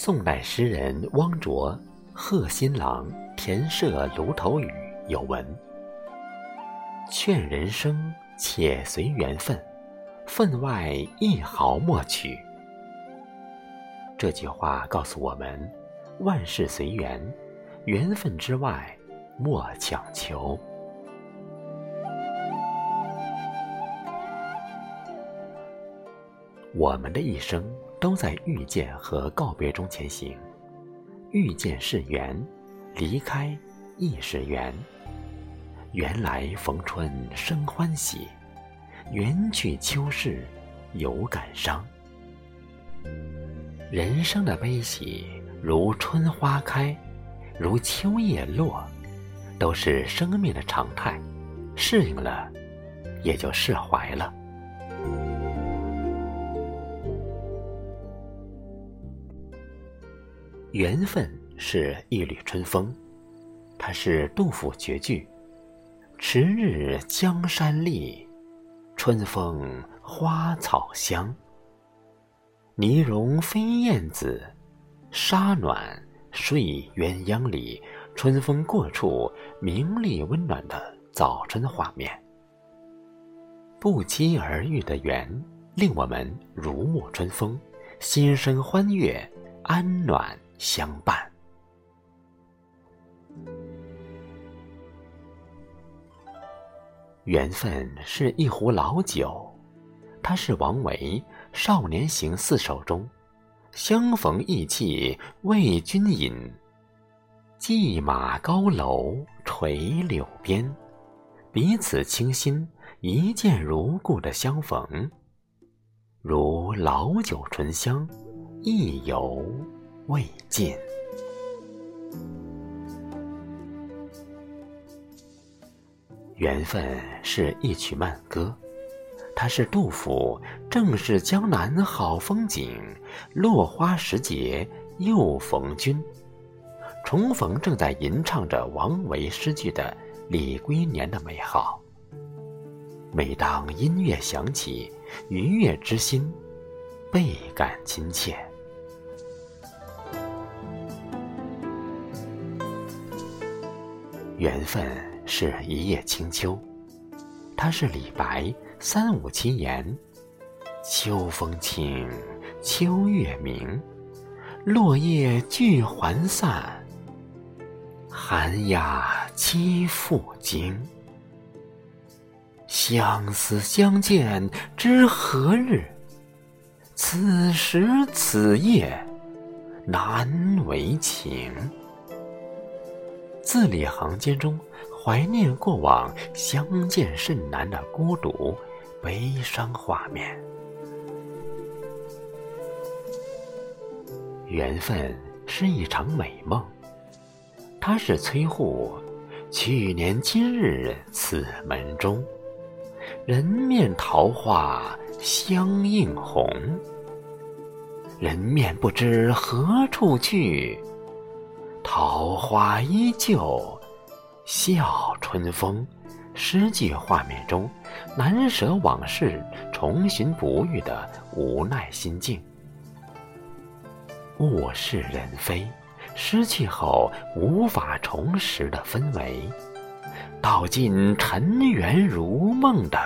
宋代诗人汪卓《贺新郎·田舍芦头雨》有文：“劝人生且随缘分，分外一毫莫取。”这句话告诉我们：万事随缘，缘分之外莫强求。我们的一生都在遇见和告别中前行，遇见是缘，离开亦是缘。缘来逢春生欢喜，缘去秋事有感伤。人生的悲喜，如春花开，如秋叶落，都是生命的常态，适应了，也就释怀了。缘分是一缕春风，它是杜甫绝句：“迟日江山丽，春风花草香。泥融飞燕子，沙暖睡鸳鸯里。”春风过处，明丽温暖的早春画面。不期而遇的缘，令我们如沐春风，心生欢悦，安暖。相伴，缘分是一壶老酒，它是王维《少年行四首》中“相逢意气为君饮，骑马高楼垂柳边，彼此倾心，一见如故”的相逢，如老酒醇香，意犹。未尽。缘分是一曲慢歌，它是杜甫《正是江南好风景，落花时节又逢君》。重逢正在吟唱着王维诗句的李龟年的美好。每当音乐响起，愉悦之心倍感亲切。缘分是一叶清秋，它是李白三五七言：“秋风清，秋月明，落叶聚还散，寒鸦栖复惊。相思相见知何日？此时此夜难为情。”字里行间中怀念过往相见甚难的孤独、悲伤画面。缘分是一场美梦，它是崔护“去年今日此门中，人面桃花相映红。人面不知何处去。”桃花依旧笑春风，诗句画面中难舍往事，重寻不遇的无奈心境。物是人非，失去后无法重拾的氛围，道尽尘缘如梦的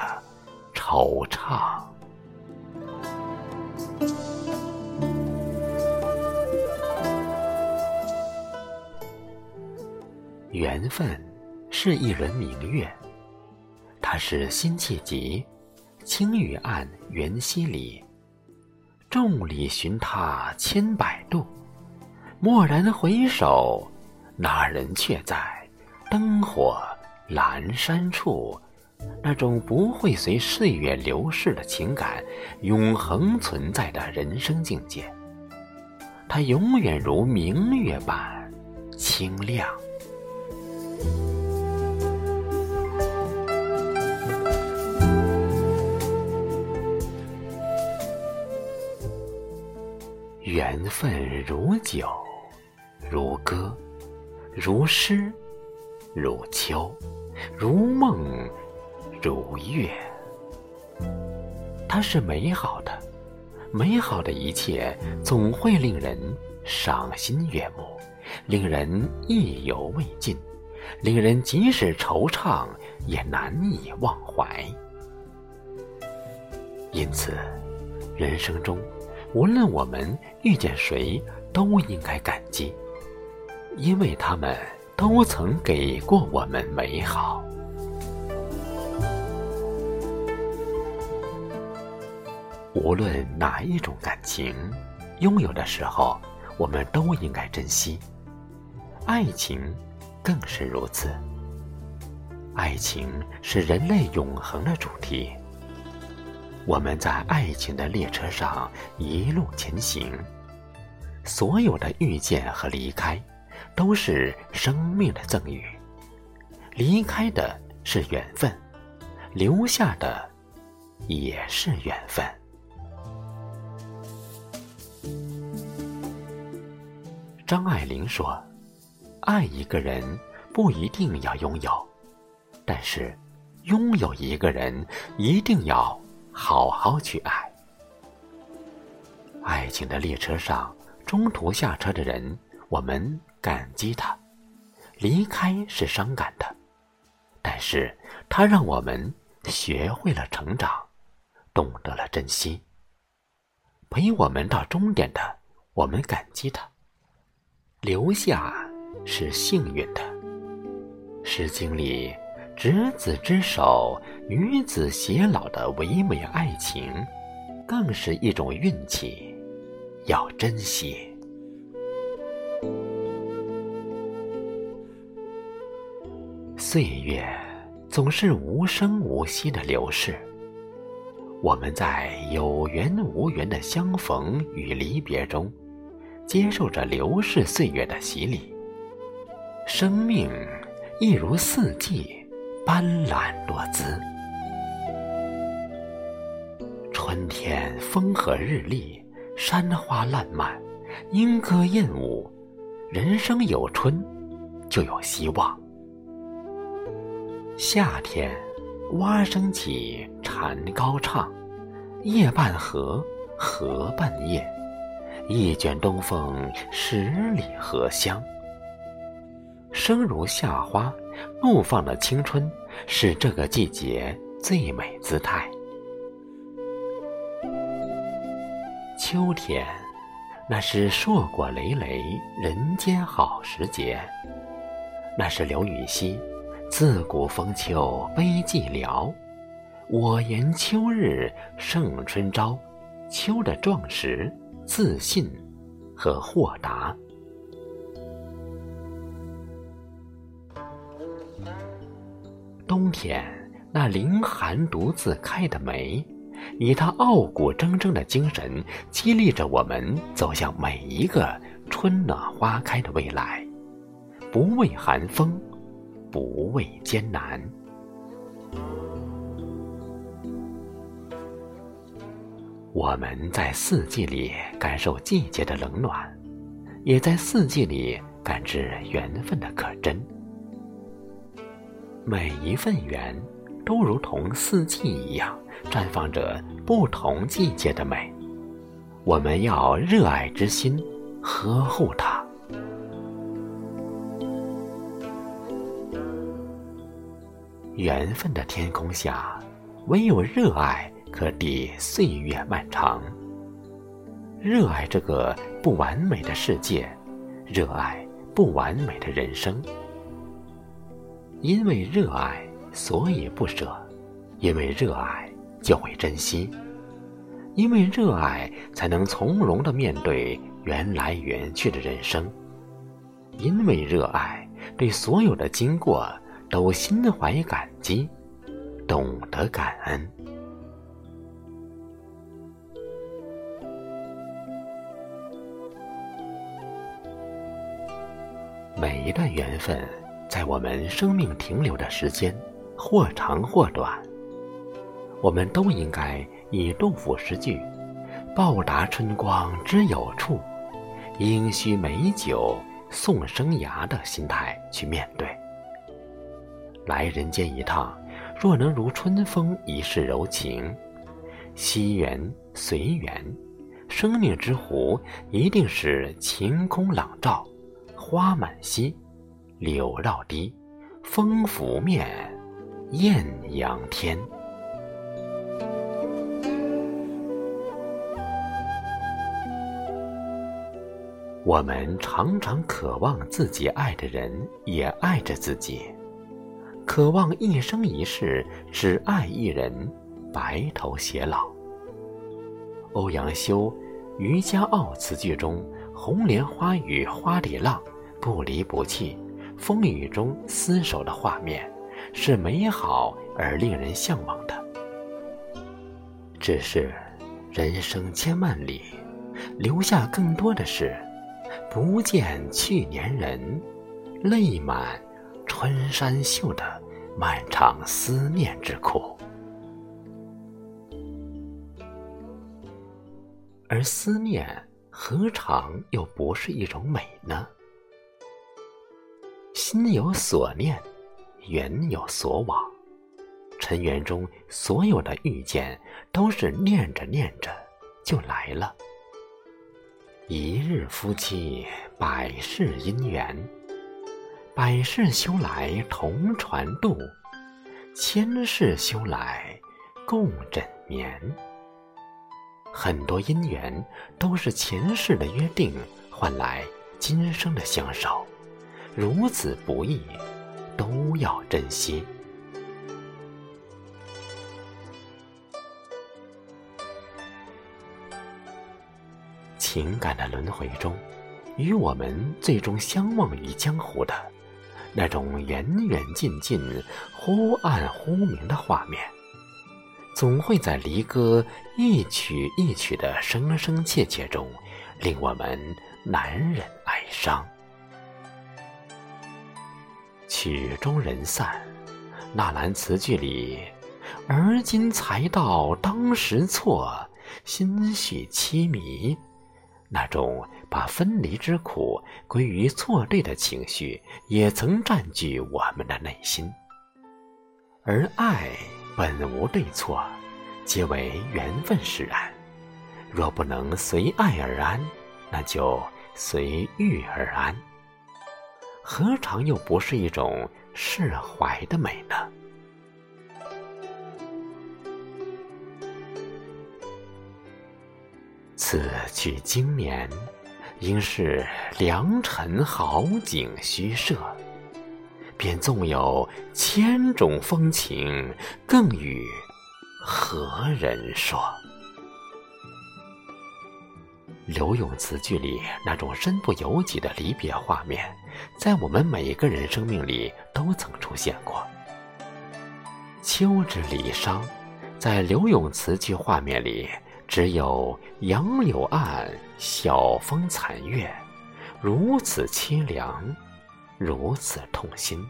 惆怅。缘分是一轮明月，它是辛弃疾《青玉案·缘溪》里“众里寻他千百度，蓦然回首，那人却在灯火阑珊处”那种不会随岁月流逝的情感，永恒存在的人生境界。它永远如明月般清亮。缘分如酒，如歌，如诗，如秋，如梦，如月。它是美好的，美好的一切总会令人赏心悦目，令人意犹未尽，令人即使惆怅也难以忘怀。因此，人生中无论我们遇见谁，都应该感激，因为他们都曾给过我们美好。无论哪一种感情，拥有的时候，我们都应该珍惜。爱情更是如此。爱情是人类永恒的主题。我们在爱情的列车上一路前行，所有的遇见和离开，都是生命的赠予。离开的是缘分，留下的也是缘分。张爱玲说：“爱一个人不一定要拥有，但是拥有一个人一定要好好去爱。爱情的列车上，中途下车的人，我们感激他；离开是伤感的，但是他让我们学会了成长，懂得了珍惜。陪我们到终点的，我们感激他。”留下是幸运的，《诗经》里“执子之手，与子偕老”的唯美爱情，更是一种运气，要珍惜。岁月总是无声无息的流逝，我们在有缘无缘的相逢与离别中。接受着流逝岁月的洗礼，生命亦如四季，斑斓多姿。春天风和日丽，山花烂漫，莺歌燕舞。人生有春，就有希望。夏天，蛙声起，蝉高唱，夜半河，河半夜。一卷东风，十里荷香。生如夏花，怒放的青春，是这个季节最美姿态。秋天，那是硕果累累，人间好时节。那是刘禹锡“自古逢秋悲寂寥，我言秋日胜春朝”，秋的壮实。自信和豁达。天那凌寒独自开的梅，以它傲骨铮铮的精神，激励着我们走向每一个春暖花开的未来，不畏寒风，不畏艰难。我们在四季里感受季节的冷暖，也在四季里感知缘分的可真。每一份缘，都如同四季一样，绽放着不同季节的美。我们要热爱之心，呵护它。缘分的天空下，唯有热爱。可抵岁月漫长。热爱这个不完美的世界，热爱不完美的人生。因为热爱，所以不舍；因为热爱，就会珍惜；因为热爱，才能从容的面对缘来缘去的人生。因为热爱，对所有的经过都心怀感激，懂得感恩。每一段缘分，在我们生命停留的时间，或长或短，我们都应该以杜甫诗句“报答春光知有处，应须美酒送生涯”的心态去面对。来人间一趟，若能如春风一世柔情，惜缘随缘，生命之湖一定是晴空朗照，花满溪，柳绕堤，风拂面，艳阳天。我们常常渴望自己爱的人也爱着自己，渴望一生一世只爱一人，白头偕老。欧阳修《渔家傲》词句中“红莲花与花里浪，不离不弃，风雨中厮守”的画面，是美好而令人向往的。只是，人生千万里，留下更多的是。不见去年人，泪满春衫袖的漫长思念之苦。而思念何尝又不是一种美呢？心有所念，缘有所往。尘缘中所有的遇见，都是念着念着就来了。一日夫妻百世姻缘，百世修来同船渡，千世修来共枕眠。很多姻缘都是前世的约定换来今生的相守，如此不易，都要珍惜。情感的轮回中，与我们最终相忘于江湖的那种远远近近、忽暗忽明的画面，总会在离歌一曲一曲的声声切切中，令我们难忍哀伤。曲终人散，纳兰词句里“而今才道当时错，心绪凄迷”。那种把分离之苦归于错对的情绪，也曾占据我们的内心。而爱本无对错，皆为缘分使然。若不能随爱而安，那就随遇而安。何尝又不是一种释怀的美呢？此去经年，应是良辰好景虚设。便纵有千种风情，更与何人说？刘永词句里那种身不由己的离别画面，在我们每个人生命里都曾出现过。秋之离殇，在柳永词句画面里。只有杨柳岸，晓风残月，如此凄凉，如此痛心。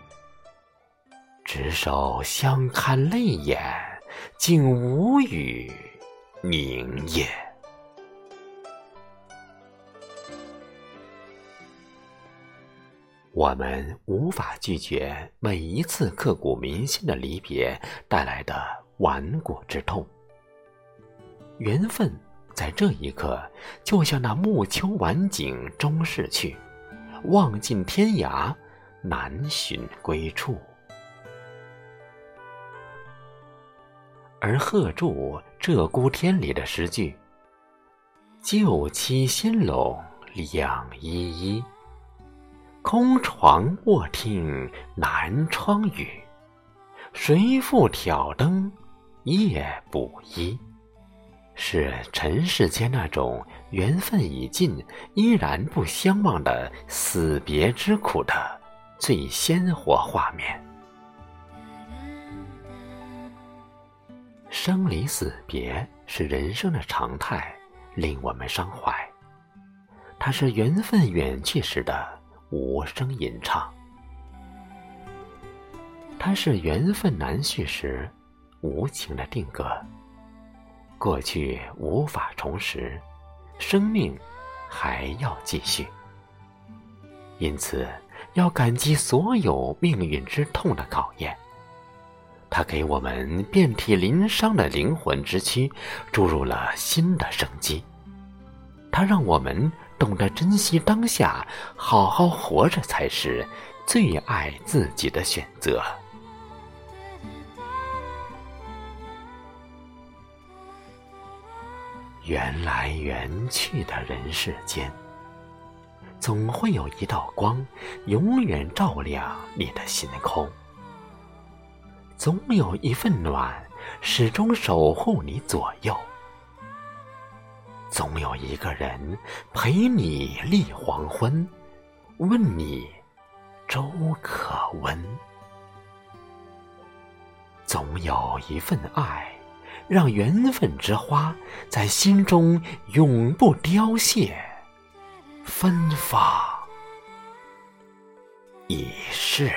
执手相看泪眼，竟无语凝噎。我们无法拒绝每一次刻骨铭心的离别带来的顽固之痛。缘分在这一刻，就像那暮秋晚景终逝去，望尽天涯，难寻归处。而贺铸《鹧鸪天》里的诗句：“旧期新笼两依依，空床卧听南窗雨，谁复挑灯夜补衣？”是尘世间那种缘分已尽，依然不相忘的死别之苦的最鲜活画面。生离死别是人生的常态，令我们伤怀。它是缘分远去时的无声吟唱，它是缘分难续时无情的定格。过去无法重拾，生命还要继续。因此，要感激所有命运之痛的考验，它给我们遍体鳞伤的灵魂之躯注入了新的生机。它让我们懂得珍惜当下，好好活着才是最爱自己的选择。缘来缘去的人世间，总会有一道光，永远照亮你的心空；总有一份暖，始终守护你左右；总有一个人陪你立黄昏，问你粥可温；总有一份爱。让缘分之花在心中永不凋谢，芬芳一世。